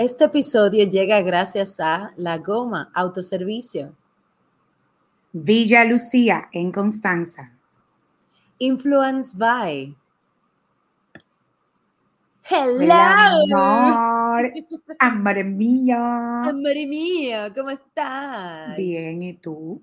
Este episodio llega gracias a La Goma Autoservicio. Villa Lucía en Constanza. Influence by. Hello. Amor, amor mío. Amor mío, ¿cómo estás? Bien, ¿y tú?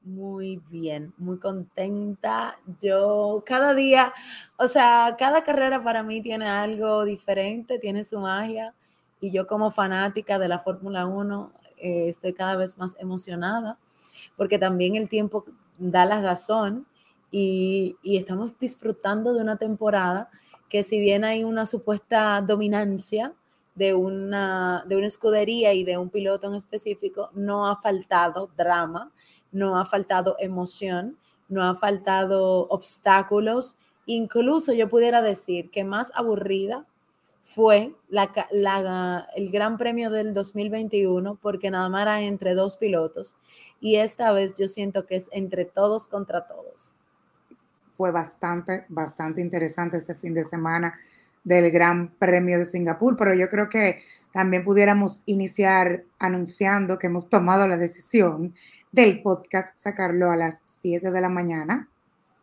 Muy bien, muy contenta. Yo cada día, o sea, cada carrera para mí tiene algo diferente, tiene su magia y yo como fanática de la Fórmula 1 eh, estoy cada vez más emocionada porque también el tiempo da la razón y, estamos disfrutando de una temporada que si bien hay una supuesta dominancia de una, de una escudería y de un piloto en específico, no ha faltado drama, no ha faltado emoción, no ha faltado obstáculos. Incluso yo pudiera decir que más aburrida fue el Gran Premio del 2021 porque nada más era entre dos pilotos y esta vez yo siento que es entre todos contra todos. Fue bastante, bastante interesante este fin de semana del Gran Premio de Singapur, pero yo creo que también pudiéramos iniciar anunciando que hemos tomado la decisión del podcast sacarlo a las 7 de la mañana,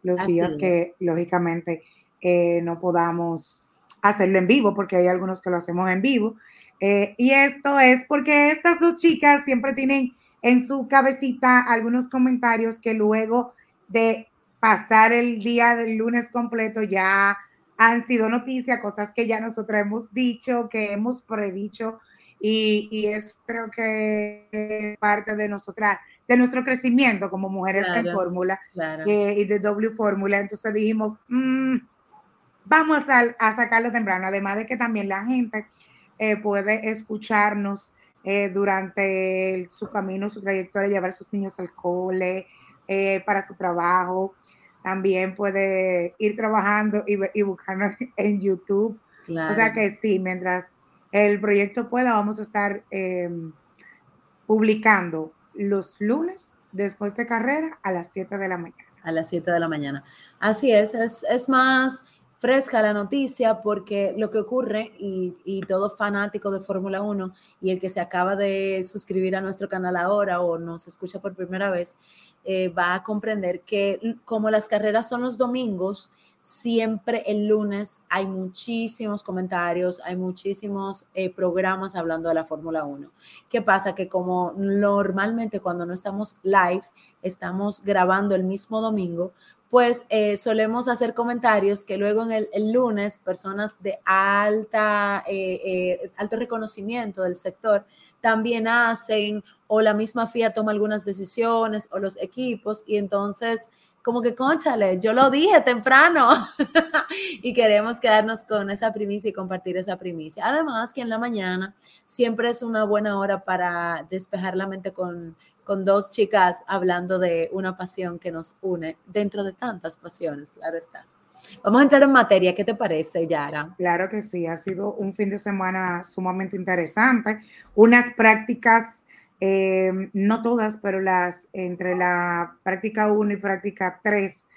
los días que lógicamente eh, no podamos hacerlo en vivo, porque hay algunos que lo hacemos en vivo. Eh, y esto es porque estas dos chicas siempre tienen en su cabecita algunos comentarios que luego de pasar el día del lunes completo ya han sido noticia, cosas que ya nosotros hemos dicho, que hemos predicho, y, y es creo que parte de nosotras, de nuestro crecimiento como mujeres en fórmula eh, y de W Fórmula. Entonces dijimos, mm, vamos a, a, sacarlo temprano, además de que también la gente eh, puede escucharnos eh, durante su camino, su trayectoria, llevar a sus niños al cole, eh, para su trabajo. También puede ir trabajando y, y buscarnos en YouTube. O sea que sí, mientras el proyecto pueda, vamos a estar em, publicando los lunes después de carrera a las 7 de la mañana. A las 7 de la mañana. Así es, es, es más fresca la noticia porque lo que ocurre, y, y todo fanático de Fórmula 1 y el que se acaba de suscribir a nuestro canal ahora o nos escucha por primera vez, eh, va a comprender que como las carreras son los domingos, siempre el lunes hay muchísimos comentarios, hay muchísimos eh, programas hablando de la Fórmula 1. ¿Qué pasa? Que como normalmente cuando no estamos live, estamos grabando el mismo domingo, pues eh, solemos hacer comentarios que luego en el, lunes personas de alta, eh, eh, alto reconocimiento del sector también hacen o la misma FIA toma algunas decisiones o los equipos y entonces como que conchale, yo lo dije temprano y queremos quedarnos con esa primicia y compartir esa primicia. Además que en la mañana siempre es una buena hora para despejar la mente con con dos chicas hablando de una pasión que nos une dentro de tantas pasiones, claro está. Vamos a entrar en materia, ¿qué te parece, Yara? Claro que sí, ha sido un fin de semana sumamente interesante, unas prácticas, eh, no todas, pero las entre la práctica 1 y práctica 3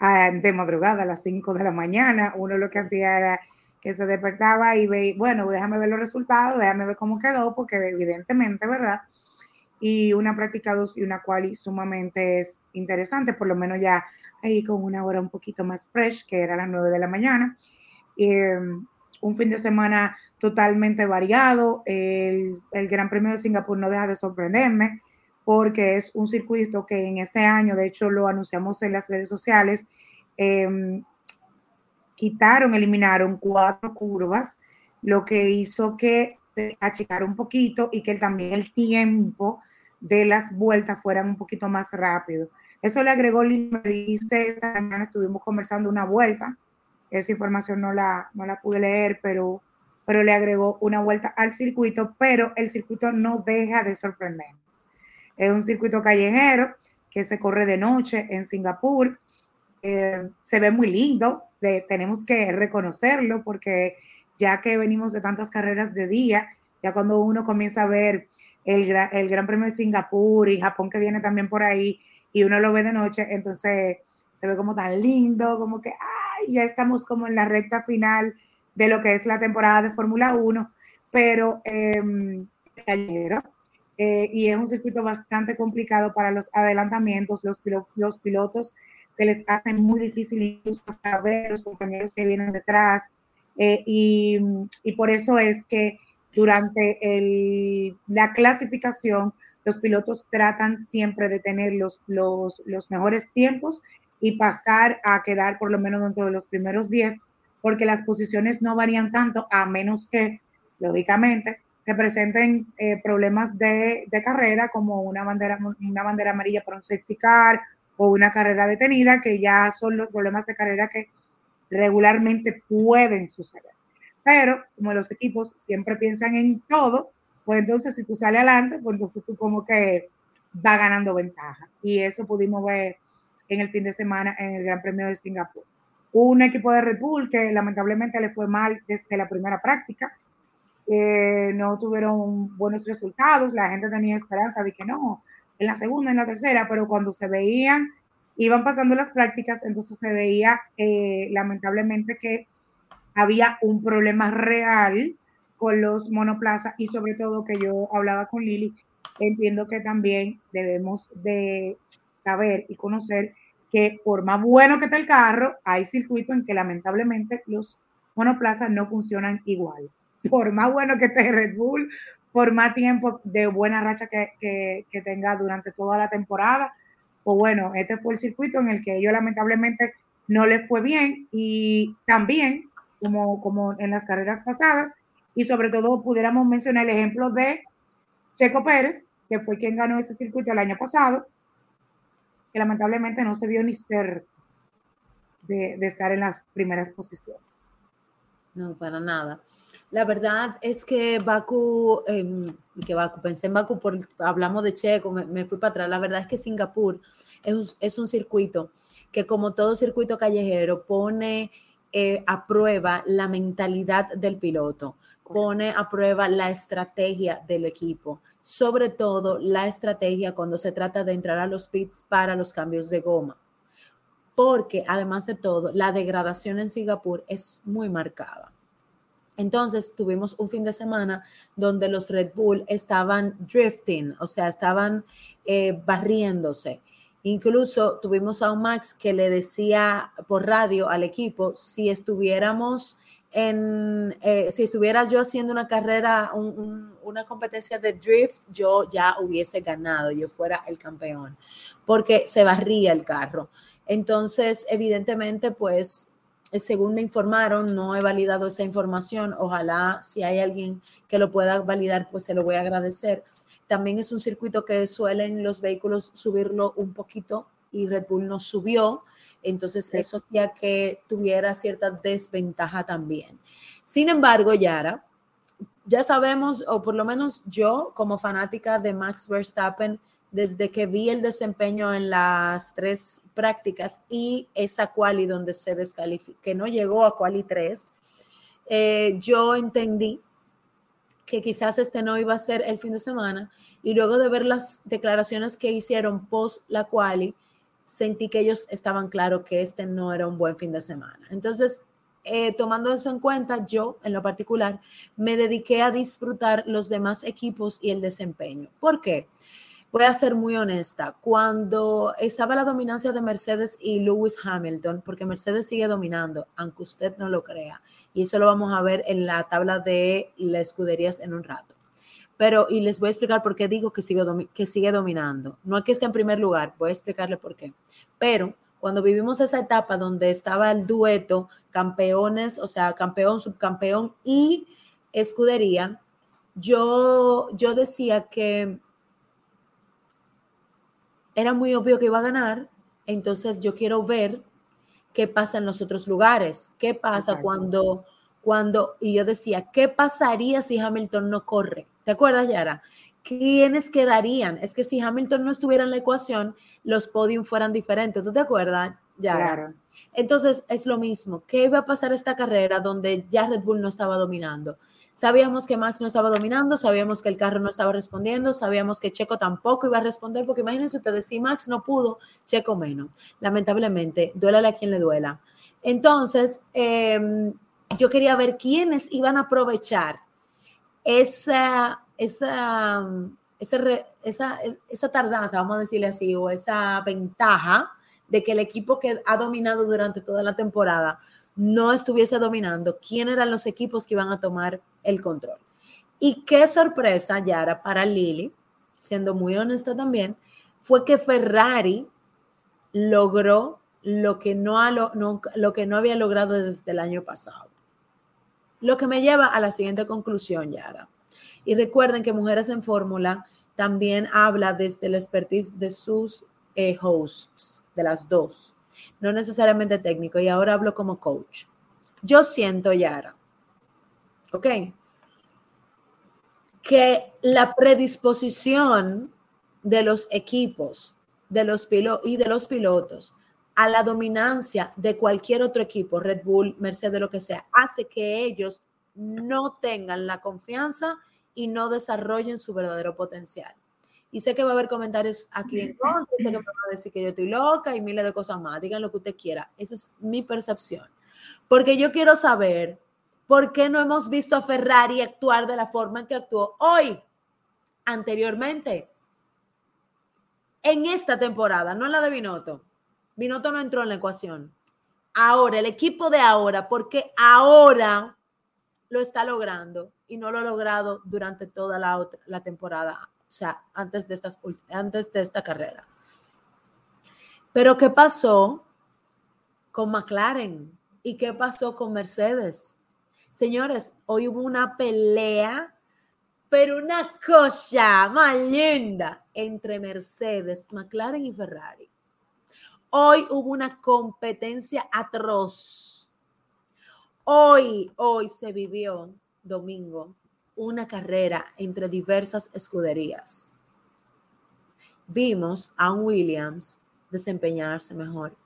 ah, de madrugada a las 5 de la mañana, uno lo que hacía era que se despertaba y veía, bueno, déjame ver los resultados, déjame ver cómo quedó, porque evidentemente, ¿verdad? Y una práctica 2 y una quali sumamente es interesante, por lo menos ya ahí con una hora un poquito más fresh, que era las 9 de la mañana. Em, un fin de semana totalmente variado. El, el, Gran Premio de Singapur no deja de sorprenderme porque es un circuito que en este año, de hecho lo anunciamos en las redes sociales, eh, quitaron, eliminaron cuatro curvas, lo que hizo que se achicara un poquito y que también el tiempo de las vueltas fueran un poquito más rápido. Eso le agregó, me dice, esta mañana estuvimos conversando una vuelta, esa información no la, no la pude leer, pero, pero le agregó una vuelta al circuito, pero el circuito no deja de sorprendernos. Es un circuito callejero que se corre de noche en Singapur, eh, se ve muy lindo, tenemos que reconocerlo porque ya que venimos de tantas carreras de día, ya cuando uno comienza a ver el, el Gran Premio de Singapur y Japón que viene también por ahí y uno lo ve de noche, entonces se ve como tan lindo, como que ay, ya estamos como en la recta final de lo que es la temporada de Fórmula 1, pero em, eh, y es un circuito bastante complicado para los adelantamientos. Los, los pilotos se les hace muy difícil incluso saber los compañeros que vienen detrás. Eh, y, y, por eso es que durante el, la clasificación, los pilotos tratan siempre de tener los, los, mejores tiempos y pasar a quedar por lo menos dentro de los primeros 10, porque las posiciones no varían tanto, a menos que, lógicamente, se presenten eh, problemas de, de, carrera como una bandera, una bandera amarilla por un safety car o una carrera detenida, que ya son los problemas de carrera que regularmente pueden suceder. Pero como los equipos siempre piensan en todo, pues entonces si tú sales adelante, pues entonces tú como que va ganando ventaja. Y eso pudimos ver en el fin de semana en el Gran Premio de Singapur. Un equipo de Red Bull que lamentablemente le fue mal desde la primera práctica, no tuvieron buenos resultados, la gente tenía esperanza de que no, en la segunda, en la tercera, pero cuando se veían, iban pasando las prácticas, entonces se veía eh, lamentablemente que había un problema real con los monoplazas y sobre todo que yo hablaba con Lili, entiendo que también debemos de saber y conocer que por más bueno que esté el carro, hay circuitos en que lamentablemente los monoplazas no funcionan igual por más bueno que esté Red Bull, por más tiempo de buena racha que, tenga durante toda la temporada. O bueno, este fue el circuito en el que ellos lamentablemente no les fue bien y también, como, como en las carreras pasadas, y sobre todo pudiéramos mencionar el ejemplo de Checo Pérez, que fue quien ganó ese circuito el año pasado, que lamentablemente no se vio ni cerca de, de estar en las primeras posiciones. No, para nada. La verdad es que Baku, em, que Baku, pensé en Baku, por, hablamos de Checo, me, fui para atrás. La verdad es que Singapur es, un circuito que como todo circuito callejero pone eh, a prueba la mentalidad del piloto, pone a prueba la estrategia del equipo, sobre todo la estrategia cuando se trata de entrar a los pits para los cambios de goma. Porque además de todo, la degradación en Singapur es muy marcada. Entonces tuvimos un fin de semana donde los Red Bull estaban drifting, o sea, estaban eh, barriéndose. Incluso tuvimos a un Max que le decía por radio al equipo si estuviéramos en, eh, si estuviera yo haciendo una carrera, una competencia de drift, yo ya hubiese ganado, yo fuera el campeón, porque se barría el carro. Entonces, evidentemente, pues eh, según me informaron, no he validado esa información. Ojalá si hay alguien que lo pueda validar, pues se lo voy a agradecer. También es un circuito que suelen los vehículos subirlo un poquito y Red Bull no subió. Entonces eso hacía que tuviera cierta desventaja también. Sin embargo, Yara, ya sabemos, o por lo menos yo como fanática de Max Verstappen, desde que vi el desempeño en las tres prácticas y esa quali donde se descalificó, que no llegó a quali 3, eh, yo entendí que quizás este no iba a ser el fin de semana y luego de ver las declaraciones que hicieron post la quali, sentí que ellos estaban claros que este no era un buen fin de semana. Entonces, eh, tomando eso en cuenta, yo en lo particular me dediqué a disfrutar los demás equipos y el desempeño. ¿Por qué? voy a ser muy honesta, cuando estaba la dominancia de Mercedes y Lewis Hamilton, porque Mercedes sigue dominando, aunque usted no lo crea, y eso lo vamos a ver en la tabla de las escuderías en un rato. Pero, y les voy a explicar por qué digo que sigue, que sigue dominando. No es que esté en primer lugar, voy a explicarle por qué. Pero cuando vivimos esa etapa donde estaba el dueto, campeones, o sea, campeón, subcampeón y escudería, yo, yo decía que era muy obvio que iba a ganar, entonces yo quiero ver qué pasa en los otros lugares, qué pasa cuando, cuando, y yo decía, ¿qué pasaría si Hamilton no corre? ¿Te acuerdas, Yara? ¿Quiénes quedarían? Es que si Hamilton no estuviera en la ecuación, los podios fueran diferentes. ¿Tú te acuerdas, Yara? Claro. Entonces es lo mismo. ¿Qué iba a pasar esta carrera donde ya Red Bull no estaba dominando? Sabíamos que Max no estaba dominando, sabíamos que el carro no estaba respondiendo, sabíamos que Checo tampoco iba a responder, porque imagínense ustedes, si Max no pudo, Checo menos. Lamentablemente, duélale a quien le duela. Entonces, em, yo quería ver quiénes iban a aprovechar esa, esa, esa, esa tardanza, vamos a decirle así, o esa ventaja de que el equipo que ha dominado durante toda la temporada no estuviese dominando, quién eran los equipos que iban a tomar el control. Y qué sorpresa, Yara, para Lili, siendo muy honesta también, fue que Ferrari logró lo que no, había logrado desde el año pasado. Lo que me lleva a la siguiente conclusión, Yara. Y recuerden que Mujeres en Fórmula también habla desde el expertise de sus eh, hosts, de las dos, no necesariamente técnico, y ahora hablo como coach. Yo siento, Yara, ¿ok? Que la predisposición de los equipos de los y de los pilotos a la dominancia de cualquier otro equipo, Red Bull, Mercedes, lo que sea, hace que ellos no tengan la confianza y no desarrollen su verdadero potencial. Y sé que va a haber comentarios aquí en contra, que me van a decir que yo estoy loca y miles de cosas más. Digan lo que usted quiera. Esa es mi percepción. Porque yo quiero saber por qué no hemos visto a Ferrari actuar de la forma en que actuó hoy, anteriormente, en esta temporada, no en la de Binotto. Binotto no entró en la ecuación. Ahora, el equipo de ahora, porque ahora lo está logrando y no lo ha logrado durante toda la, temporada, o sea, antes de, estas, antes de esta carrera. Pero ¿qué pasó con McLaren? ¿Y qué pasó con Mercedes? Señores, hoy hubo una pelea, pero una cosa más linda entre Mercedes, McLaren y Ferrari. Hoy hubo una competencia atroz Hoy, hoy se vivió, domingo, una carrera entre diversas escuderías. Vimos a un Williams desempeñarse mejor.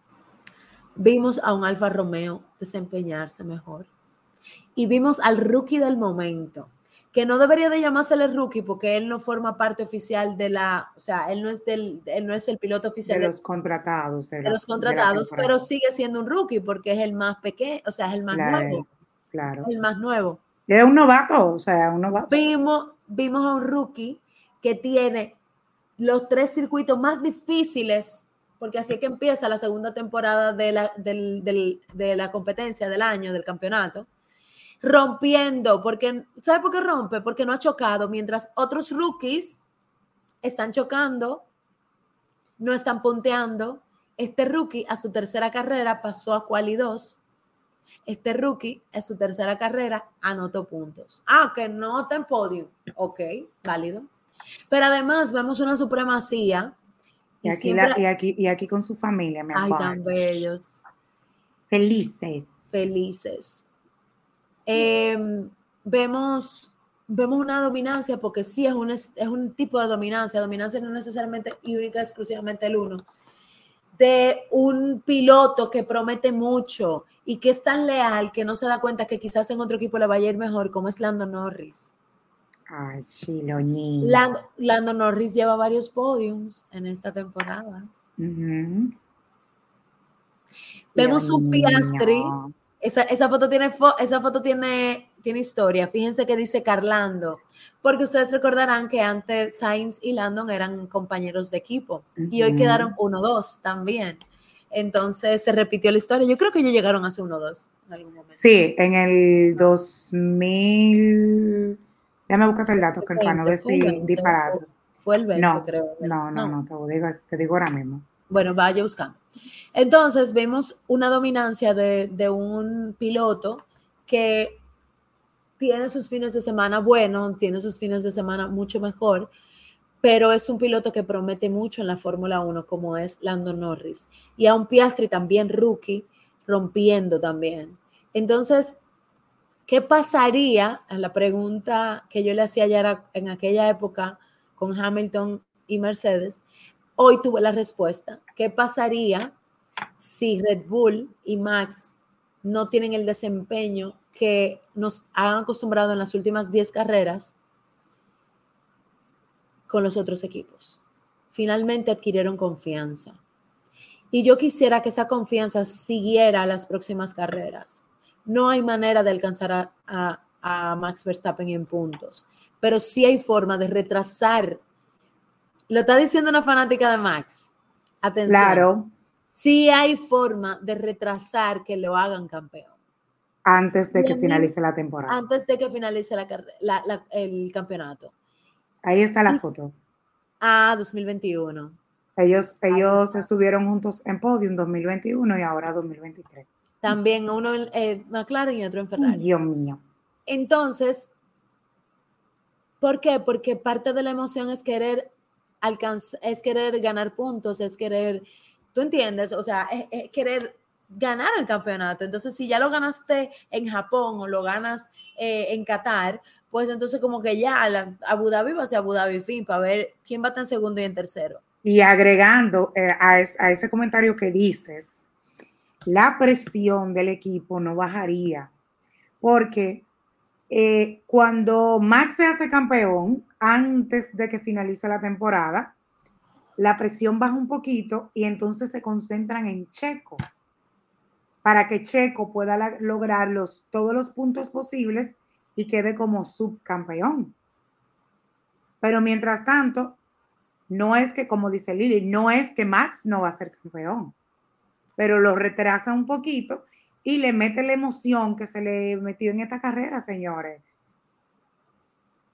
Vimos a un Alfa Romeo desempeñarse mejor. Y vimos al rookie del momento, que no debería de llamarse el rookie porque él no forma parte oficial de la, o sea, él no es del, él no es el piloto oficial de los contratados, de, los contratados, pero sigue siendo un rookie porque es el más pequeño, o sea, es el más nuevo. Claro. El más nuevo. Es un novato, o sea, un novato. Vimos, vimos a un rookie que tiene los tres circuitos más difíciles, porque así es que empieza la segunda temporada de la, de la competencia del año, del campeonato rompiendo, porque, ¿sabe por qué rompe? Porque no ha chocado, mientras otros rookies están chocando, no están punteando. Este rookie a su tercera carrera pasó a quali 2. Este rookie a su tercera carrera anotó puntos. Ah, que no está en podio. Ok, válido. Pero además vemos una supremacía. Y, aquí, y, aquí, y aquí con su familia, mi Ay, tan bellos. Felices. Felices. Em, vemos, vemos una dominancia, porque sí es un, es un tipo de dominancia, dominancia no necesariamente y única exclusivamente el uno, de un piloto que promete mucho y que es tan leal que no se da cuenta que quizás en otro equipo le vaya a ir mejor, como es Lando Norris. Ay, Chiloñín. Lando, Norris lleva varios podiums en esta temporada. Vemos un Piastri esa, foto, tiene, esa foto tiene, tiene historia. Fíjense que dice Carlando, porque ustedes recordarán que antes Sainz y Landon eran compañeros de equipo y hoy quedaron 1-2 también. Entonces se repitió la historia. Yo creo que ellos llegaron ser 1-2 en algún momento. Sí, en el 2000. Déjame buscar el dato, que para no decir disparado. Fue el 20, creo. No, no, no, te, digo, te digo ahora mismo. Bueno, vaya buscando. Entonces vemos una dominancia de, un piloto que tiene sus fines de semana buenos, tiene sus fines de semana mucho mejor, pero es un piloto que promete mucho en la Fórmula 1, como es Lando Norris. Y a un Piastri también rookie, rompiendo también. Entonces, ¿qué pasaría? Es la pregunta que yo le hacía ya en aquella época con Hamilton y Mercedes. Hoy tuve la respuesta. ¿Qué pasaría si Red Bull y Max no tienen el desempeño que nos han acostumbrado en las últimas 10 carreras con los otros equipos. Finalmente adquirieron confianza. Y yo quisiera que esa confianza siguiera las próximas carreras. No hay manera de alcanzar a, a Max Verstappen en puntos, pero sí hay forma de retrasar. Lo está diciendo una fanática de Max. Atención. Claro. Sí hay forma de retrasar que lo hagan campeón. Antes de que finalice la temporada. Antes de que finalice el campeonato. Ahí está la foto. Ah, 2021. Ellos, ellos estuvieron juntos en podium 2021 y ahora 2023. También uno en eh, McLaren y otro en Ferrari. Dios mío. Entonces, ¿por qué? Porque parte de la emoción es querer alcanzar, es querer ganar puntos, es querer, tú entiendes, o sea, es, querer ganar el campeonato. Entonces, si ya lo ganaste en Japón o lo ganas eh, en Qatar, pues entonces como que ya la, Abu Dhabi va a ser Abu Dhabi fin para ver quién va a estar en segundo y en tercero. Y agregando eh, a, ese comentario que dices, la presión del equipo no bajaría, porque eh, cuando Max se hace campeón, antes de que finalice la temporada, la presión baja un poquito y entonces se concentran en Checo, para que Checo pueda lograr todos los puntos posibles y quede como subcampeón. Pero mientras tanto, no es que, como dice Lili, no es que Max no va a ser campeón, pero lo retrasa un poquito y le mete la emoción que se le metió en esta carrera, señores.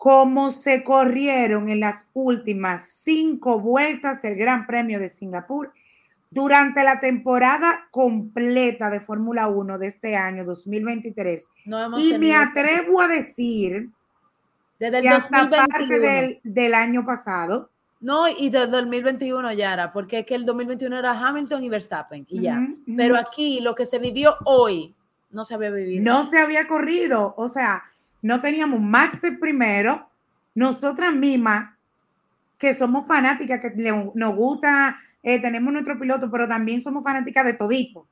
Como se corrieron en las últimas cinco vueltas del Gran Premio de Singapur durante la temporada completa de Fórmula 1 de este año 2023. y me atrevo a decir desde el que hasta parte del, del año pasado, no, y del 2021 ya era, porque es que el 2021 era Hamilton y Verstappen y ya. Pero aquí lo que se vivió hoy no se había vivido. No se había corrido, o sea, no teníamos Max primero, nosotras mismas, que somos fanáticas, que nos gusta, eh, tenemos nuestro piloto, pero también somos fanáticas de todito.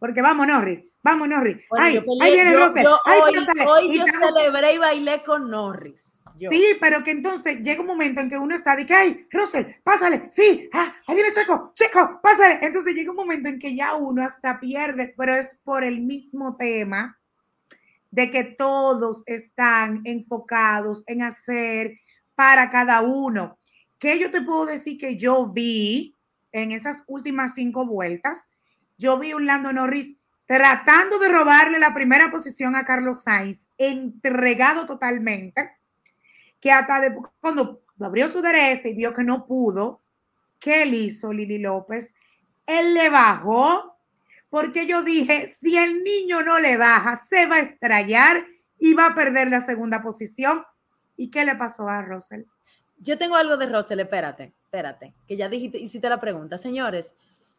Porque vamos, Norris, vamos, Norris. Ay, ahí viene yo, hoy, yo celebré y bailé con Norris. Sí, pero que entonces llega un momento en que uno está de que, ay, Russell, pásale, sí, ah, ahí viene Checo, Checo, pásale. Entonces llega un momento en que ya uno hasta pierde, pero es por el mismo tema de que todos están enfocados en hacer para cada uno. ¿Qué yo te puedo decir que yo vi en esas últimas cinco vueltas? Yo vi un Lando Norris tratando de robarle la primera posición a Carlos Sainz, entregado totalmente que hasta cuando abrió su derecha y vio que no pudo, ¿qué él hizo Lili López? Él le bajó, porque yo dije, si el niño no le baja, se va a estrellar y va a perder la segunda posición. ¿Y qué le pasó a Russell? Yo tengo algo de Russell, espérate, espérate, que ya dijiste, hiciste la pregunta. Señores,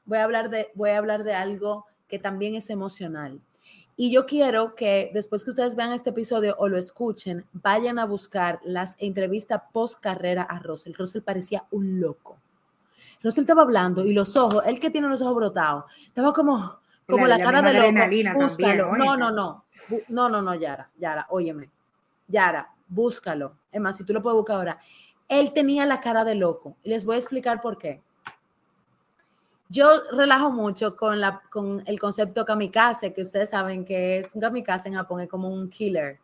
voy a hablar de, voy a hablar de algo que también es emocional. Y yo quiero que después que ustedes vean este episodio o lo escuchen, vayan a buscar las entrevistas post carrera a Russell. Russell parecía un loco. Russell estaba hablando y los ojos, él que tiene los ojos brotados, estaba como, como la, cara de loco. Búscalo. no, no, no. No, no, no, Yara. Yara, óyeme. Yara, búscalo. Es más, si tú lo puedes buscar ahora. Él tenía la cara de loco. Les voy a explicar por qué. Yo relajo mucho con, la, con el concepto kamikaze, que ustedes saben que es un kamikaze en Japón, es como un killer,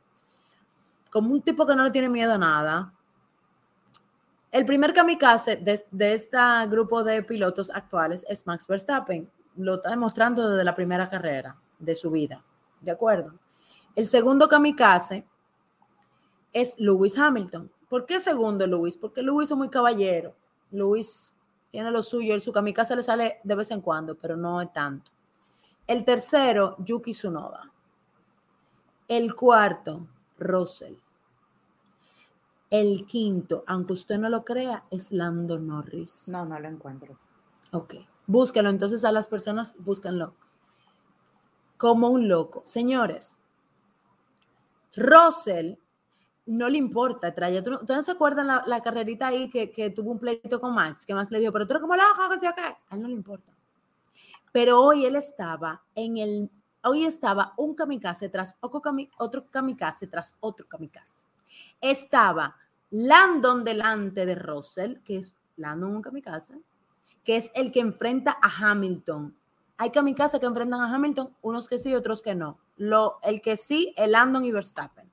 como un tipo que no le tiene miedo a nada. El primer kamikaze de, este grupo de pilotos actuales es Max Verstappen. Lo está demostrando desde la primera carrera de su vida. ¿De acuerdo? El segundo kamikaze es Lewis Hamilton. ¿Por qué segundo Lewis? Porque Lewis es muy caballero. Lewis tiene lo suyo, el su kamikaze le sale de vez en cuando, pero no es tanto. El tercero, Yuki Tsunoda. El cuarto, Russell. El quinto, aunque usted no lo crea, es Lando Norris. No, no lo encuentro. Ok, búsquelo. Entonces a las personas, búsquenlo. Como un loco. Señores, Russell no le importa el trayecto. ¿Ustedes se acuerdan la, carrerita ahí que, tuvo un pleito con Max? Que más le dijo, pero tú eres como loco, que se A él no le importa. Pero hoy él estaba en el, hoy estaba un kamikaze tras otro, otro kamikaze tras otro kamikaze. Estaba Landon delante de Russell, que es Landon un kamikaze, que es el que enfrenta a Hamilton. Hay kamikaze que enfrentan a Hamilton, unos que sí, otros que no. Lo, el que sí, el Landon y Verstappen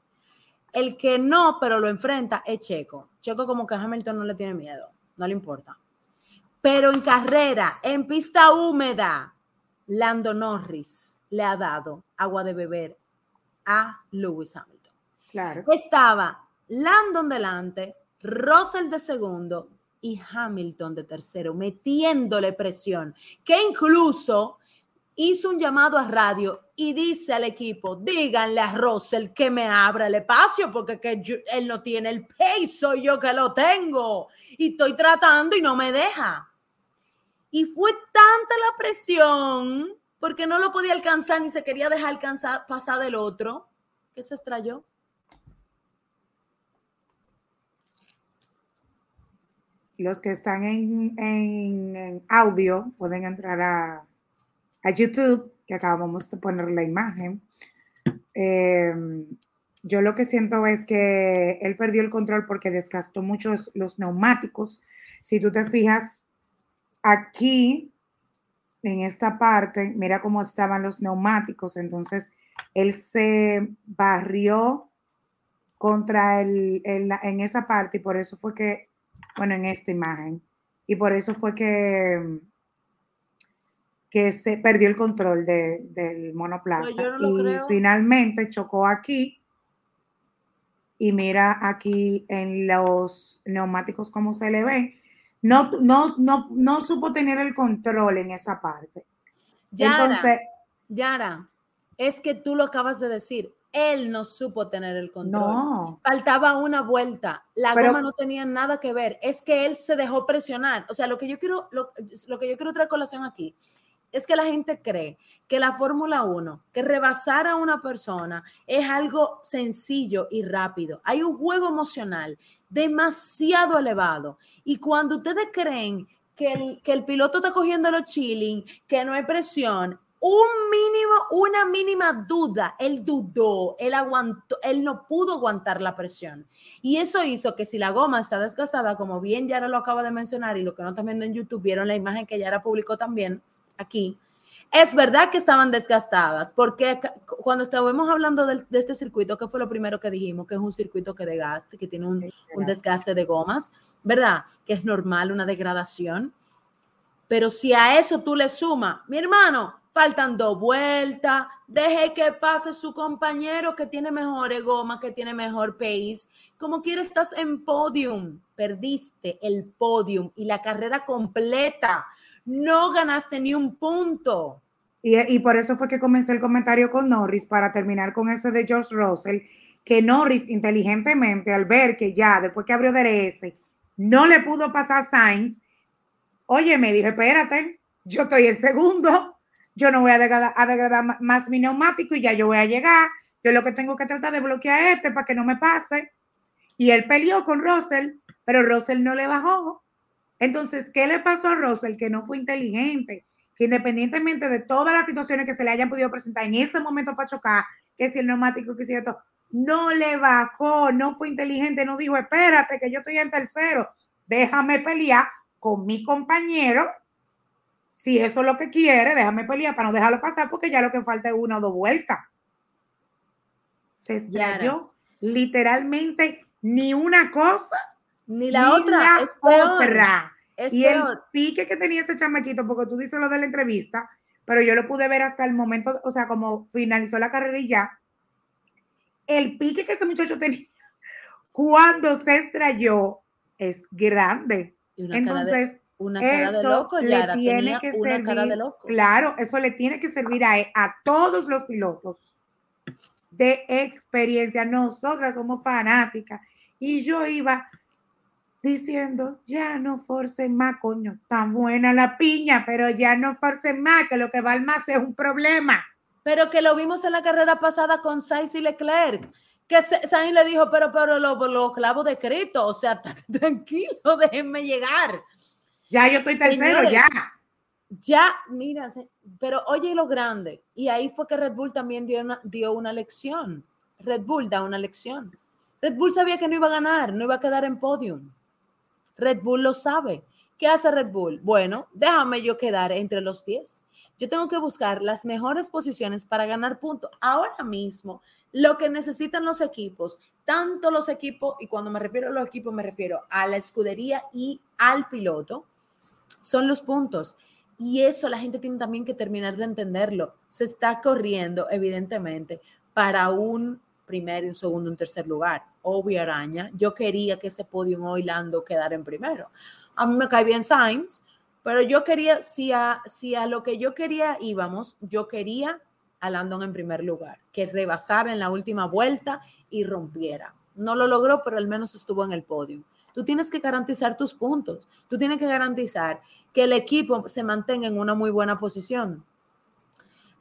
El que no, pero lo enfrenta es Checo. Checo como que Hamilton no le tiene miedo, no le importa. Pero en carrera, en pista húmeda, Lando Norris le ha dado agua de beber a Lewis Hamilton. Claro. Estaba Landon delante, Russell de segundo y Hamilton de tercero, metiéndole presión, que incluso hizo un llamado a radio y dice al equipo, díganle a Russell que me abra el espacio porque que él no tiene el peso, yo que lo tengo y estoy tratando y no me deja. Y fue tanta la presión porque no lo podía alcanzar ni se quería dejar alcanzar, pasar del otro, que se estrelló. Los que están en, en audio pueden entrar a a YouTube, que acabamos de poner la imagen, em, yo lo que siento es que él perdió el control porque desgastó mucho los neumáticos. Si tú te fijas aquí, en esta parte, mira cómo estaban los neumáticos. Entonces, él se barrió contra el, en esa parte y por eso fue que, bueno, en esta imagen, y por eso fue que que se perdió el control del monoplaza y finalmente chocó aquí y mira aquí en los neumáticos cómo se le ve. No, no, no, no supo tener el control en esa parte. Yara, Entonces, Yara, es que tú lo acabas de decir. Él no supo tener el control. No. Faltaba una vuelta. La goma no tenía nada que ver. Es que él se dejó presionar. O sea, lo que yo quiero, lo, lo que yo quiero traer colación aquí es que la gente cree que la Fórmula 1, que rebasar a una persona es algo sencillo y rápido. Hay un juego emocional demasiado elevado. Y cuando ustedes creen que el, que el piloto está cogiendo los chilling, que no hay presión, un mínimo, una mínima duda, él dudó, él aguantó, él no pudo aguantar la presión. Y eso hizo que si la goma está desgastada, como bien Yara lo acaba de mencionar y lo que no están viendo en YouTube, vieron la imagen que Yara publicó también, aquí, es verdad que estaban desgastadas, porque cuando estábamos hablando de, este circuito, que fue lo primero que dijimos? Que es un circuito que desgaste, que tiene un, un, desgaste de gomas, ¿verdad? Que es normal, una degradación. Pero si a eso tú le sumas, mi hermano, faltan dos vueltas, deje que pase su compañero que tiene mejores gomas, que tiene mejor pace. Como quieres, estás en podium, perdiste el podium y la carrera completa no ganaste ni un punto. Y, por eso fue que comencé el comentario con Norris para terminar con ese de George Russell, que Norris inteligentemente al ver que ya después que abrió DRS no le pudo pasar Sainz, oye, me dije, espérate, yo estoy en segundo, yo no voy a degradar, más mi neumático y ya yo voy a llegar, yo lo que tengo que tratar de bloquear este para que no me pase. Y él peleó con Russell, pero Russell no le bajó entonces, ¿qué le pasó a Russell que no fue inteligente? Que independientemente de todas las situaciones que se le hayan podido presentar en ese momento para chocar, que si el neumático, que si no le bajó, no fue inteligente, no dijo, espérate, que yo estoy en tercero, déjame pelear con mi compañero. Si eso es lo que quiere, déjame pelear para no dejarlo pasar, porque ya lo que falta es una o dos vueltas. Se estrelló literalmente ni una cosa ni la otra. es otra. y el pique que tenía ese chamaquito, porque tú dices lo de la entrevista, pero yo lo pude ver hasta el momento, o sea, como finalizó la carrera y ya. El pique que ese muchacho tenía cuando se estrelló es grande. Entonces, una cara de loco, le tiene que servir, cara de loco. Claro, eso le tiene que servir a, a todos los pilotos de experiencia. Nosotras somos fanáticas y yo iba diciendo, ya no forcen más, coño, tan buena la piña, pero ya no forcen más, que lo que va al más es un problema. Pero que lo vimos en la carrera pasada con Sainz y Leclerc, que Sainz le dijo, pero, pero lo, lo clavo de Cristo, o sea, tranquilo, déjenme llegar. Ya yo estoy tercero, ya. Ya, mira, pero oye lo grande, y ahí fue que Red Bull también dio una, dio una lección. Red Bull da una lección. Red Bull sabía que no iba a ganar, no iba a quedar en podium. Red Bull lo sabe. ¿Qué hace Red Bull? Bueno, déjame yo quedar entre los 10. Yo tengo que buscar las mejores posiciones para ganar puntos. Ahora mismo Lo que necesitan los equipos, tanto los equipos, y cuando me refiero a los equipos me refiero a la escudería y al piloto, son los puntos. Y eso la gente tiene también que terminar de entenderlo. Se está corriendo, evidentemente, para un primer, un segundo, un tercer lugar. Obvio, Araña. Yo quería que ese podio hoy Lando quedara en primero. A mí me cae bien Sainz, pero yo quería, si a, si a lo que yo quería íbamos, yo quería a Landon en primer lugar, que rebasara en la última vuelta y rompiera. No lo logró, pero al menos estuvo en el podio. Tú tienes que garantizar tus puntos. Tú tienes que garantizar que el equipo se mantenga en una muy buena posición.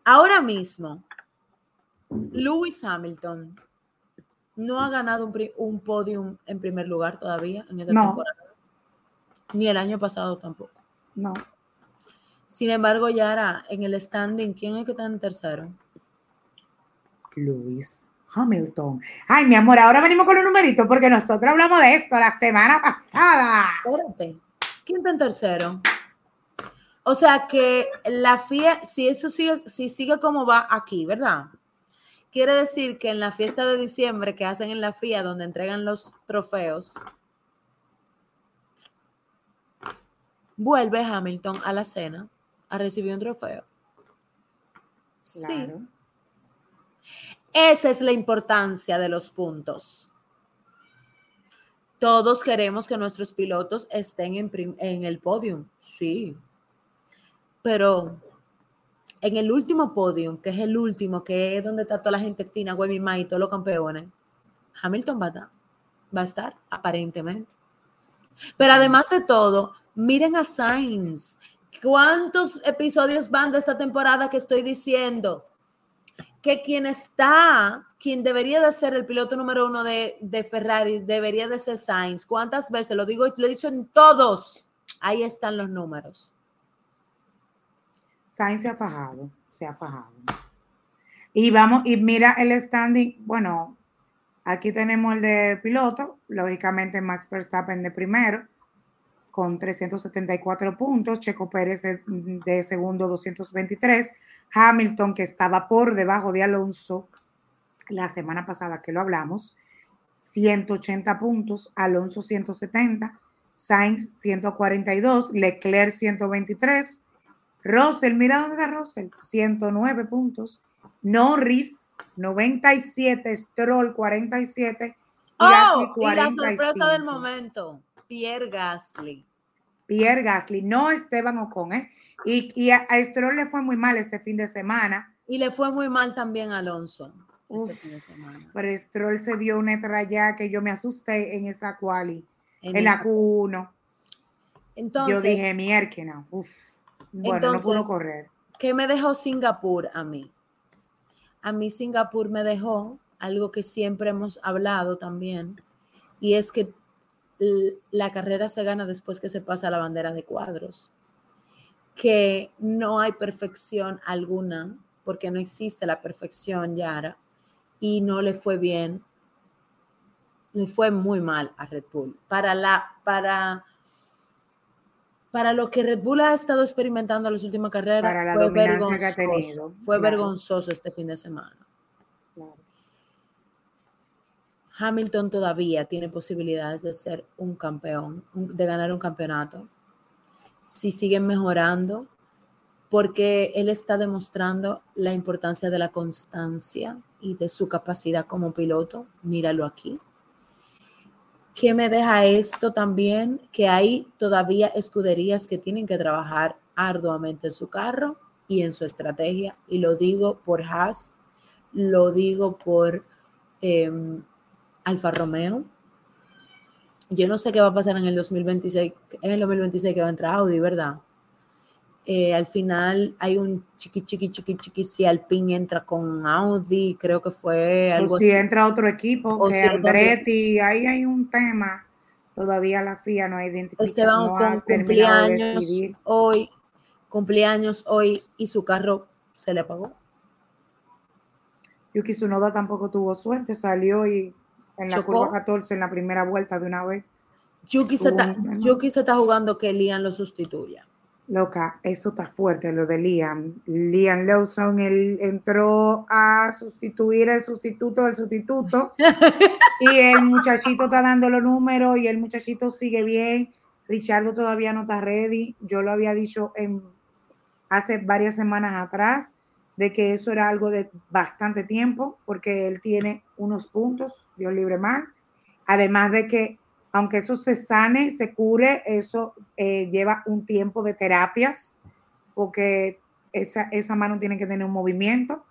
Ahora mismo, Lewis Hamilton no ha ganado un, un podium en primer lugar todavía en esta temporada. Ni el año pasado tampoco. No. Sin embargo, Yara, en el standing, ¿quién es que está en tercero? Lewis Hamilton. Ay, mi amor, ahora venimos con un numerito porque nosotros hablamos de esto la semana pasada. Espérate. ¿Quién está en tercero? O sea que la FIA, si eso sigue, si sigue como va aquí, ¿verdad? Quiere decir que en la fiesta de diciembre que hacen en la FIA, donde entregan los trofeos, vuelve Hamilton a la cena a recibir un trofeo. Sí. Esa es la importancia de los puntos. Todos queremos que nuestros pilotos estén en, el podium, sí. Pero en el último podium, que es el último, que es donde está toda la gente fina, Webby todos los campeones, Hamilton va a, estar, va a estar, aparentemente. Pero además de todo, miren a Sainz. ¿Cuántos episodios van de esta temporada que estoy diciendo? Que quien está, quien debería de ser el piloto número uno de, Ferrari, debería de ser Sainz. ¿Cuántas veces? Lo digo, lo he dicho en todos. Ahí están los números. Sainz se ha fajado, se ha fajado. Y vamos, y mira el standing, bueno, aquí tenemos el de piloto, lógicamente Max Verstappen de primero, con 374 puntos, Checo Pérez de, de segundo 223, Hamilton, que estaba por debajo de Alonso la semana pasada que lo hablamos, 180 puntos, Alonso 170, Sainz 142, Leclerc 123, Russell, mira dónde está Russell, 109 puntos, Norris 97, Stroll 47 y, oh, y la sorpresa del momento, Pierre Gasly. Pierre Gasly, no Esteban Ocon, ¿eh? Y, a, Stroll le fue muy mal este fin de semana. Y le fue muy mal también a Alonso. este Pero Stroll se dio una tralla que yo me asusté en esa quali, en, la Q1. Entonces, yo dije, mierda, uf. Bueno, no pudo correr. ¿Qué me dejó Singapur a mí? A mí Singapur me dejó algo que siempre hemos hablado también, y es que la carrera se gana después que se pasa la bandera de cuadros que no hay perfección alguna, porque no existe la perfección, Yara, y no le fue bien, le fue muy mal a Red Bull. Para, la, para, para lo que Red Bull ha estado experimentando en las últimas carreras, fue vergonzoso, fue vergonzoso este fin de semana. Hamilton todavía tiene posibilidades de ser un campeón, de ganar un campeonato si siguen mejorando, porque él está demostrando la importancia de la constancia y de su capacidad como piloto. Míralo aquí. ¿Qué me deja esto también? Que hay todavía escuderías que tienen que trabajar arduamente en su carro y en su estrategia. Y lo digo por Haas, lo digo por em, Alfa Romeo, yo no sé qué va a pasar en el 2026, en el 2026 que va a entrar Audi, ¿verdad? Eh, al final hay un chiqui, chiqui, chiqui, chiqui, si Alpine entra con Audi, creo que fue algo o si entra otro equipo, o que Andretti, ahí hay un tema, todavía la FIA no ha identificado. Esteban no con cumpleaños hoy, cumpleaños hoy y su carro se le apagó. Yuki Tsunoda tampoco tuvo suerte, salió y en la curva 14 en la primera vuelta de una vez. Yuki se, está, se está jugando que Lian lo sustituya. Loca, eso está fuerte, lo de Liam. Liam Lawson, él entró a sustituir el sustituto del sustituto y el muchachito está dando los números y el muchachito sigue bien. Richardo todavía no está ready. Yo lo había dicho en, hace varias semanas atrás de que eso era algo de bastante tiempo porque él tiene unos puntos, Dios libre mal. Además de que aunque eso se sane, se cure, eso eh, lleva un tiempo de terapias, porque esa, esa mano tiene que tener un movimiento.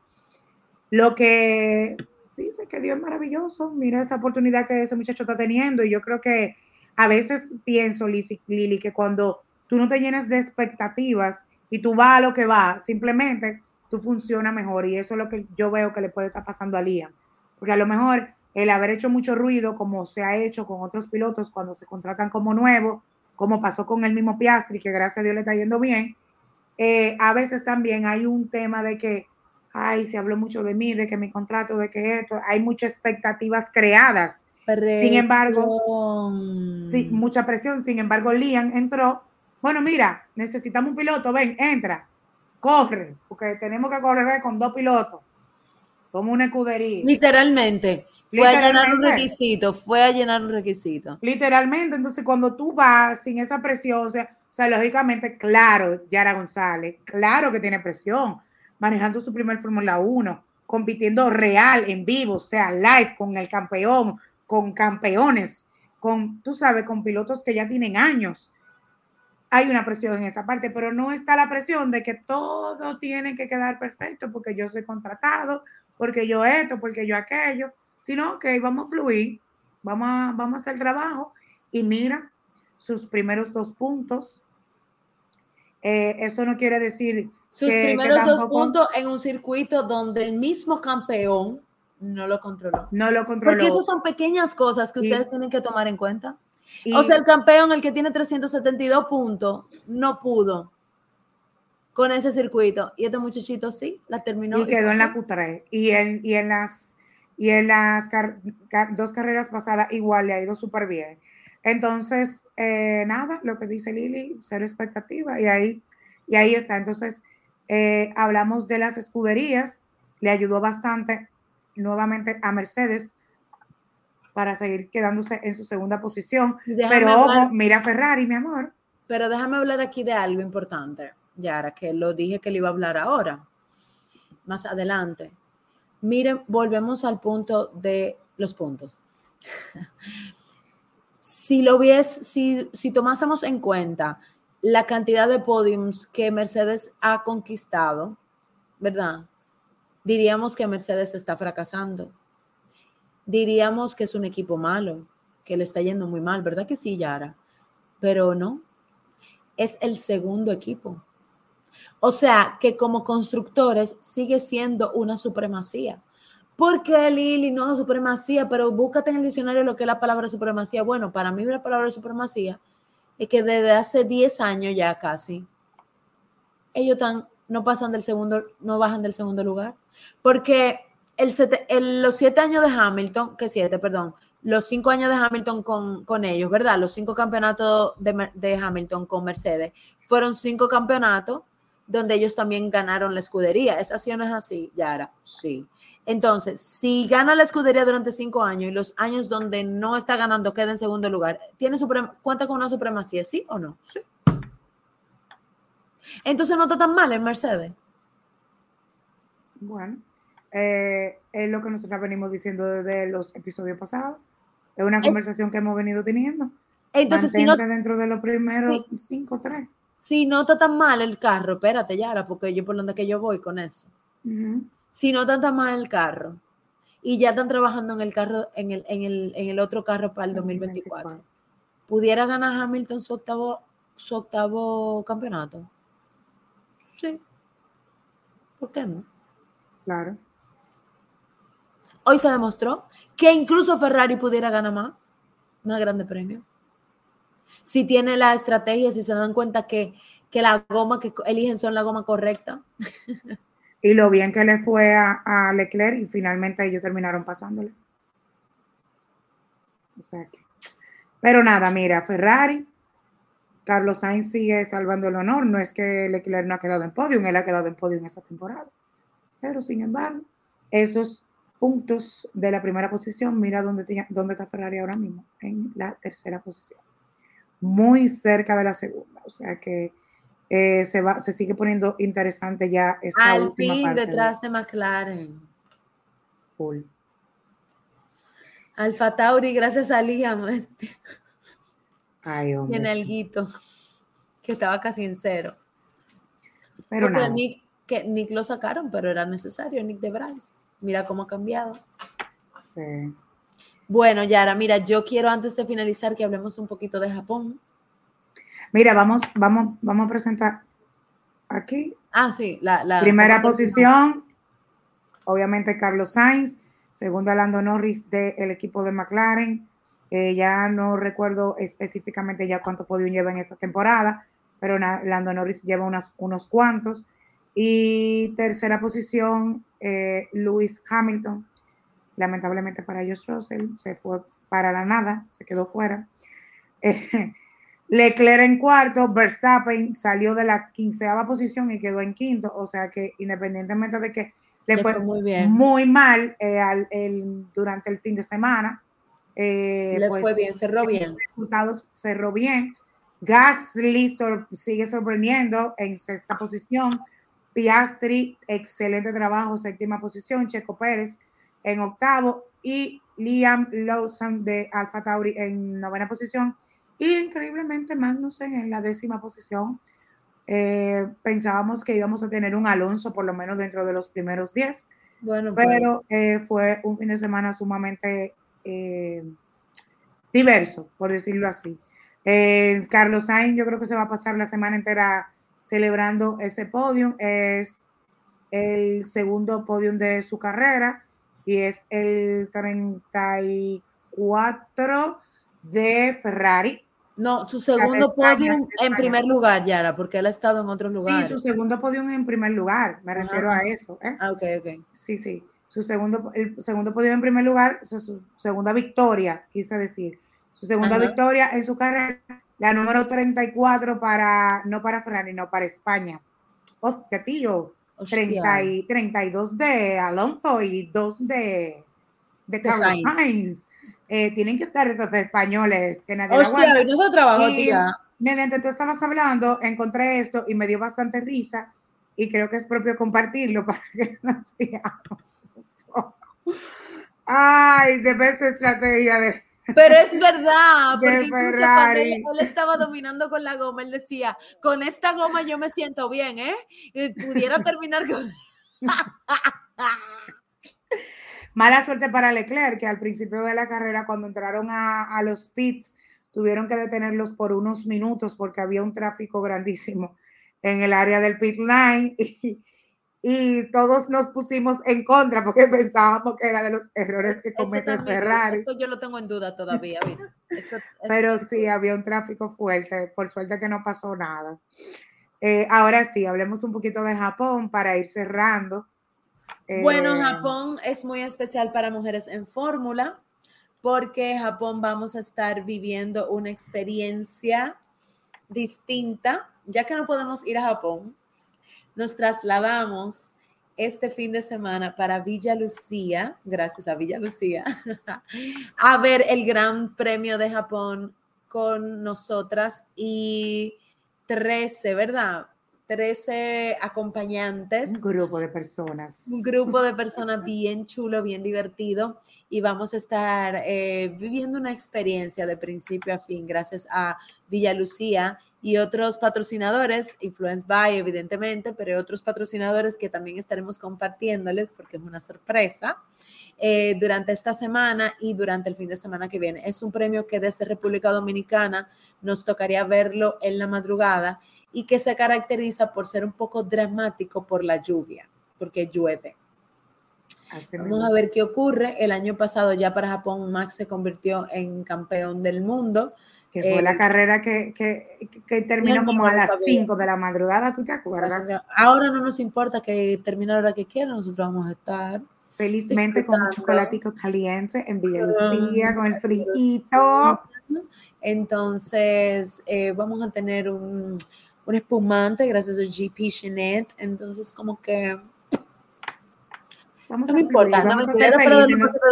Lo que dice que Dios es maravilloso, mira esa oportunidad que ese muchacho está teniendo, y yo creo que a veces pienso, Lili, que cuando tú no te llenas de expectativas y tú vas a lo que va, simplemente tú funcionas mejor, y eso es lo que yo veo que le puede estar pasando a Liam, porque a lo mejor el haber hecho mucho ruido, como se ha hecho con otros pilotos cuando se contratan como nuevo, como pasó con el mismo Piastri, que gracias a Dios le está yendo bien, eh, a veces también hay un tema de que, ay, se habló mucho de mí, de que mi contrato, de que esto, hay muchas expectativas creadas. Sin embargo, sí, mucha presión. Sin embargo, Liam entró. Bueno, mira, necesitamos un piloto, ven, entra, corre, porque tenemos que correr con dos pilotos como una escudería. Literalmente. Fue a llenar un requisito, fue a llenar un requisito. Literalmente, entonces cuando tú vas sin esa presión, o sea, o sea lógicamente, claro, Yara González, claro que tiene presión, manejando su primer Fórmula 1, compitiendo real, en vivo, o sea, live con el campeón, con campeones, con, tú sabes, con pilotos que ya tienen años. Hay una presión en esa parte, pero no está la presión de que todo tiene que quedar perfecto porque yo soy contratado, porque yo esto, porque yo aquello, sino que vamos a fluir, vamos a, vamos a hacer el trabajo y mira sus primeros dos puntos. Eh, eso no quiere decir sus primeros dos puntos en un circuito donde el mismo campeón no lo controló. No lo controló. Porque esas son pequeñas cosas que ustedes tienen que tomar en cuenta. O sea, el campeón, el que tiene 372 puntos, no pudo con ese circuito. Y este muchachito sí, la terminó. Y quedó en la Q3. Y en, y en las, y en las dos carreras pasadas igual le ha ido súper bien. Entonces, eh, nada, lo que dice Lili, cero expectativa. Y ahí, y ahí está. Entonces, eh, hablamos de las escuderías. Le ayudó bastante nuevamente a Mercedes para seguir quedándose en su segunda posición. Pero ojo, mira Ferrari, mi amor. Pero déjame hablar aquí de algo importante. Yara, que lo dije que le iba a hablar ahora, más adelante. Miren, volvemos al punto de los puntos. si lo vies, si, si tomásemos en cuenta la cantidad de podiums que Mercedes ha conquistado, ¿verdad? Diríamos que Mercedes está fracasando. Diríamos que es un equipo malo, que le está yendo muy mal, ¿verdad que sí, Yara? Pero no, es el segundo equipo. O sea, que como constructores sigue siendo una supremacía. ¿Por qué, Lili? No supremacía, pero búscate en el diccionario lo que es la palabra supremacía. Bueno, para mí la palabra supremacía es que desde hace 10 años ya casi, ellos están, no pasan del segundo, no bajan del segundo lugar. Porque el, los siete años de Hamilton, que siete, perdón, los cinco años de Hamilton con, ellos, ¿verdad? Los cinco campeonatos de, de Hamilton con Mercedes fueron cinco campeonatos donde ellos también ganaron la escudería. ¿Es así o no es así, Yara? Sí. Entonces, si gana la escudería durante cinco años y los años donde no está ganando queda en segundo lugar, ¿tiene cuenta con una supremacía, sí o no? Sí. Entonces no está tan mal en Mercedes. Bueno, eh, es lo que nosotros venimos diciendo desde los episodios pasados. Es una conversación que hemos venido teniendo. Entonces, si no, dentro de los primeros cinco, tres si no está tan mal el carro, espérate, Yara, porque yo por donde que yo voy con eso. Si no está tan mal el carro y ya están trabajando en el carro, en el, en el, en el otro carro para el 2024, ¿pudiera ganar Hamilton su octavo, su octavo campeonato? Sí. ¿Por qué no? Claro. Hoy se demostró que incluso Ferrari pudiera ganar más, más grande premio si tiene la estrategia, si se dan cuenta que, la goma que eligen son la goma correcta. Y lo bien que le fue a, Leclerc y finalmente ellos terminaron pasándole. O sea que. Pero nada, mira, Ferrari Carlos Sainz sigue salvando el honor, no es que Leclerc no ha quedado en podio, él ha quedado en podio en esa temporada. Pero sin embargo, esos puntos de la primera posición, mira dónde, dónde está Ferrari ahora mismo, en la tercera posición. Muy cerca de la segunda, o sea que eh, se, va, se sigue poniendo interesante ya esta última parte detrás de, McLaren. Full. Alfa Tauri, gracias a Liam. Este. Ay, hombre. Y en el guito, que estaba casi en cero. Pero no. Nick, que Nick lo sacaron, pero era necesario, Nick de Bryce. Mira cómo ha cambiado. Sí. Bueno, Yara, mira, yo quiero antes de finalizar que hablemos un poquito de Japón. Mira, vamos, vamos, vamos a presentar aquí. Ah, sí, la, primera posición, obviamente Carlos Sainz, segundo Lando Norris del equipo de McLaren. Eh, ya no recuerdo específicamente ya cuánto podium lleva en esta temporada, pero Lando Norris lleva unos, unos cuantos. Y tercera posición, eh, Lewis Hamilton. Lamentablemente para Josh Russell se fue para la nada, se quedó fuera. Eh, Leclerc en cuarto, Verstappen salió de la quinceava posición y quedó en quinto, o sea que independientemente de que le, fue, muy, bien. muy mal eh, durante el fin de semana, eh, le fue pues, bien, cerró bien. Resultados cerró bien. Gasly sigue sorprendiendo en sexta posición. Piastri, excelente trabajo, séptima posición. Checo Pérez en octavo y Liam Lawson de Alfa Tauri en novena posición y increíblemente Magnussen en la décima posición. Eh, pensábamos que íbamos a tener un Alonso por lo menos dentro de los primeros 10, bueno, pues. pero eh, fue un fin de semana sumamente eh, diverso, por decirlo así. Carlos Sainz yo creo que se va a pasar la semana entera celebrando ese podium. Es el segundo podium de su carrera y es el 34 de Ferrari. No, su segundo podium en primer lugar, Yara, porque él ha estado en otros lugares. Sí, su segundo podium en primer lugar, me refiero a eso. ¿eh? Ah, ok, ok. Sí, sí. Su segundo, el segundo podium en primer lugar, su, segunda victoria, quise decir. Su segunda victoria en su carrera, la número 34 para, no para Ferrari, no para España. Hostia, tío. 30 y, 32 de Alonso y 2 de, de Carlos Sainz. Eh, tienen que estar estos españoles que nadie Hostia, no trabajo, tía. Mediante tú estabas hablando, encontré esto y me dio bastante risa y creo que es propio compartirlo para que nos veamos un poco. Ay, de esa estrategia de... Pero es verdad, porque Ferrari. él, estaba dominando con la goma, él decía, con esta goma yo me siento bien, ¿eh? Y pudiera terminar con... Mala suerte para Leclerc, que al principio de la carrera, cuando entraron a, los pits, tuvieron que detenerlos por unos minutos porque había un tráfico grandísimo en el área del pit line y, todos nos pusimos en contra porque pensábamos que era de los errores que comete Ferrari. Eso yo lo tengo en duda todavía. Pero sí, había un tráfico fuerte. Por suerte que no pasó nada. Eh, ahora sí, hablemos un poquito de Japón para ir cerrando. Bueno, eh, Japón es muy especial para mujeres en fórmula porque Japón vamos a estar viviendo una experiencia distinta, ya que no podemos ir a Japón. Nos trasladamos este fin de semana para Villa Lucía, gracias a Villa Lucía, a ver el Gran Premio de Japón con nosotras y 13, ¿verdad? 13 acompañantes. Un grupo de personas. Un grupo de personas bien chulo, bien divertido. Y vamos a estar eh, viviendo una experiencia de principio a fin gracias a Villa Lucía y otros patrocinadores, Influence by evidentemente, pero otros patrocinadores que también estaremos compartiéndoles porque es una sorpresa. Eh, durante esta semana y durante el fin de semana que viene. Es un premio que desde República Dominicana nos tocaría verlo en la madrugada y que se caracteriza por ser un poco dramático por la lluvia, porque llueve. Vamos a ver qué ocurre. El año pasado ya para Japón Max se convirtió en campeón del mundo. Que fue la eh, carrera que, que, terminó como a las 5 de la madrugada, ¿tú te acuerdas? Ahora no nos importa que termine la hora que quiera, nosotros vamos a estar felizmente con un chocolatico caliente en Villa Lucía, con el frío Entonces, eh, vamos a tener un, un, espumante gracias a GP Chenet. Entonces, como que... Vamos no me importa, no me de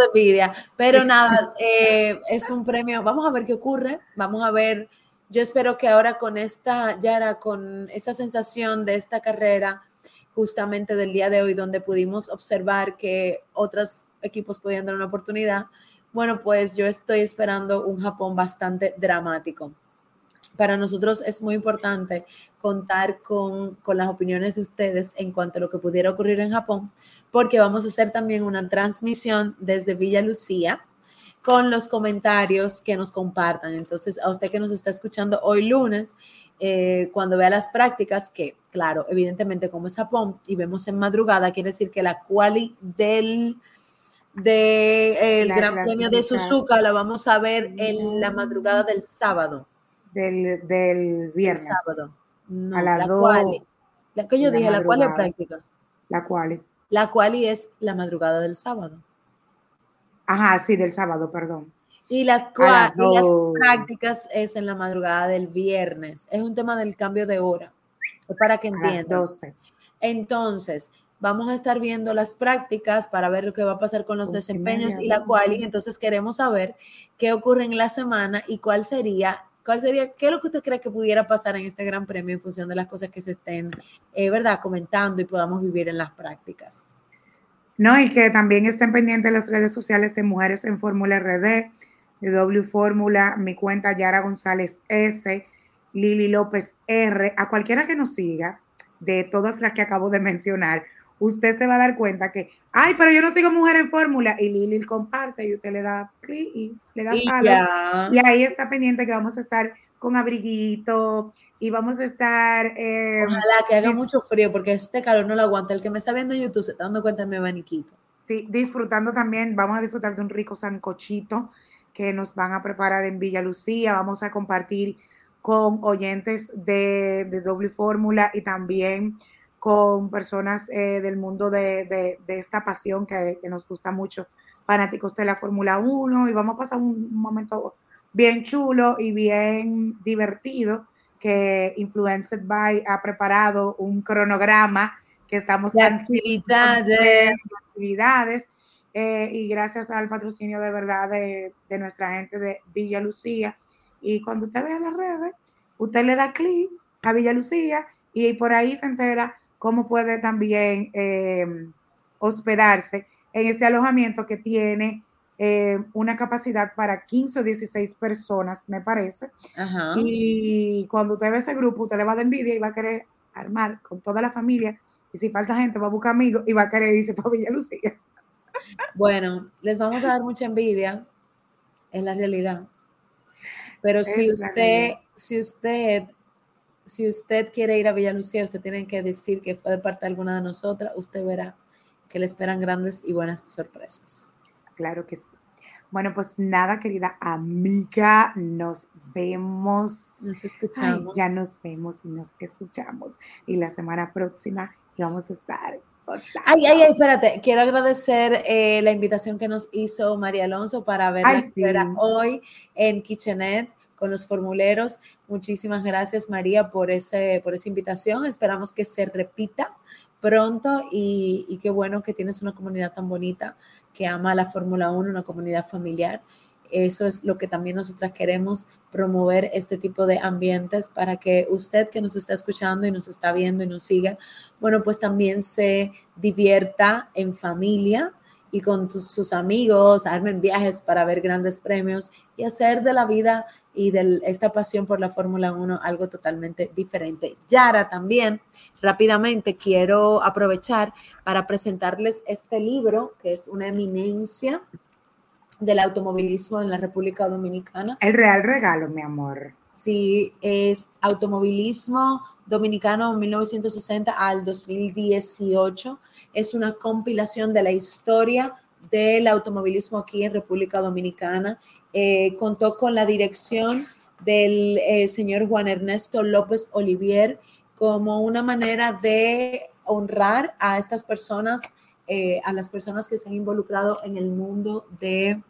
envidia. Pero nada, eh, es un premio. Vamos a ver qué ocurre. Vamos a ver. Yo espero que ahora con esta, ya era con esta sensación de esta carrera, justamente del día de hoy, donde pudimos observar que otros equipos podían dar una oportunidad, bueno, pues yo estoy esperando un Japón bastante dramático. Para nosotros es muy importante contar con, con, las opiniones de ustedes en cuanto a lo que pudiera ocurrir en Japón, porque vamos a hacer también una transmisión desde Villa Lucía con los comentarios que nos compartan. Entonces, a usted que nos está escuchando hoy lunes, eh, cuando vea las prácticas, que claro, evidentemente como es Japón y vemos en madrugada, quiere decir que la quali del de el Gran Premio de Suzuka la vamos a ver en la madrugada del sábado. Del, del viernes. sábado. a la, la La que yo dije, la cual es práctica. La cual. La quali es la madrugada del sábado. Ajá, sí, del sábado, perdón. Y las, las, prácticas es en la madrugada del viernes. Es un tema del cambio de hora. para que entiendan. 12. Entonces, vamos a estar viendo las prácticas para ver lo que va a pasar con los desempeños y la cual, y entonces queremos saber qué ocurre en la semana y cuál sería, cuál sería, qué es lo que usted cree que pudiera pasar en este gran premio en función de las cosas que se estén, eh, ¿verdad?, comentando y podamos vivir en las prácticas. No, y que también estén pendientes las redes sociales de Mujeres en Fórmula RD, de W Fórmula, mi cuenta Yara González S, Lili López R, a cualquiera que nos siga, de todas las que acabo de mencionar, usted se va a dar cuenta que, ay, pero yo no sigo mujer en fórmula, y Lili comparte y usted le da clic y le da palo. Y ahí está pendiente que vamos a estar con abriguito y vamos a estar. Eh, Ojalá que haga mucho frío, porque este calor no lo aguanta. El que me está viendo en YouTube se está dando cuenta de mi abaniquito. Sí, disfrutando también, vamos a disfrutar de un rico sancochito que nos van a preparar en Villa Lucía. Vamos a compartir con oyentes de, de doble fórmula y también con personas eh, del mundo de, esta pasión que, nos gusta mucho, fanáticos de la Fórmula 1, y vamos a pasar un momento bien chulo y bien divertido que Influenced by ha preparado un cronograma que estamos de actividades, actividades eh, y gracias al patrocinio de verdad de, de, nuestra gente de Villa Lucía. Y cuando usted vea las redes, usted le da clic a Villa Lucía y por ahí se entera cómo puede también em, hospedarse en ese alojamiento que tiene em, una capacidad para 15 o 16 personas, me parece. Y cuando usted ve ese grupo, usted le va a dar envidia y va a querer armar con toda la familia. Y si falta gente, va a buscar amigos y va a querer irse para Villa Lucía. Bueno, les vamos a dar mucha envidia, en la realidad. Pero si usted, si usted si usted quiere ir a Villa Lucía, usted tiene que decir que fue de parte de alguna de nosotras, usted verá que le esperan grandes y buenas sorpresas. Claro que sí. Bueno, pues nada, querida amiga, nos vemos. Nos escuchamos. ya nos vemos y nos escuchamos. Y la semana próxima vamos a estar. Ay, ay, ay, espérate. Quiero agradecer eh, la invitación que nos hizo María Alonso para ver la hoy en Kitchenet con los formuleros. Muchísimas gracias, María, por, ese, por esa invitación. Esperamos que se repita pronto y, qué bueno que tienes una comunidad tan bonita que ama la Fórmula 1, una comunidad familiar. Eso es lo que también nosotras queremos promover este tipo de ambientes para que usted que nos está escuchando y nos está viendo y nos siga, bueno, pues también se divierta en familia y con sus amigos, armen viajes para ver grandes premios y hacer de la vida y de esta pasión por la Fórmula 1 algo totalmente diferente. Yara también, rápidamente quiero aprovechar para presentarles este libro, que es una eminencia del automovilismo en la República Dominicana. El real regalo, mi amor. Sí, es Automovilismo Dominicano 1960 al 2018. Es una compilación de la historia del automovilismo aquí en República Dominicana eh, contó con la dirección del eh, señor Juan Ernesto López Olivier como una manera de honrar a estas personas, eh, a las personas que se han involucrado en el mundo de,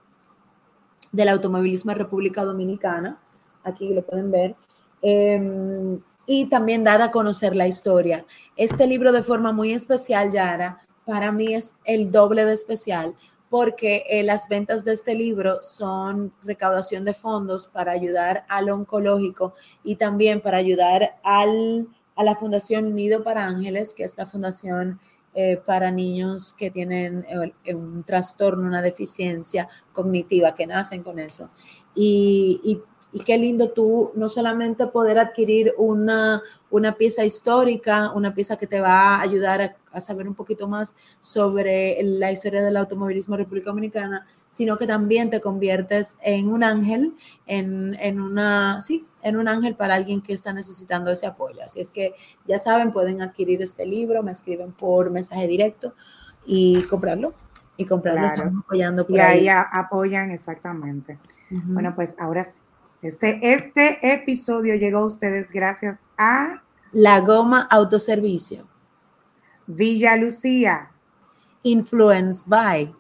del automovilismo en República Dominicana. Aquí lo pueden ver. Em, y también dar a conocer la historia. Este libro de forma muy especial, Yara, para mí es el doble de especial porque eh, las ventas de este libro son recaudación de fondos para ayudar al oncológico y también para ayudar al, a la Fundación Nido para Ángeles, que es la fundación eh, para niños que tienen eh, un trastorno, una deficiencia cognitiva, que nacen con eso. Y, y y qué lindo tú no solamente poder adquirir una, una pieza histórica, una pieza que te va a ayudar a, saber un poquito más sobre la historia del automovilismo en República Dominicana, sino que también te conviertes en un ángel, en, en, una, sí, en un ángel para alguien que está necesitando ese apoyo. Así es que ya saben, pueden adquirir este libro, me escriben por mensaje directo y comprarlo. Y comprarlo, estamos apoyando. y ahí, apoyan exactamente. Bueno, pues ahora sí este, este episodio llegó a ustedes gracias a La Goma Autoservicio. Villa Lucía. Influence by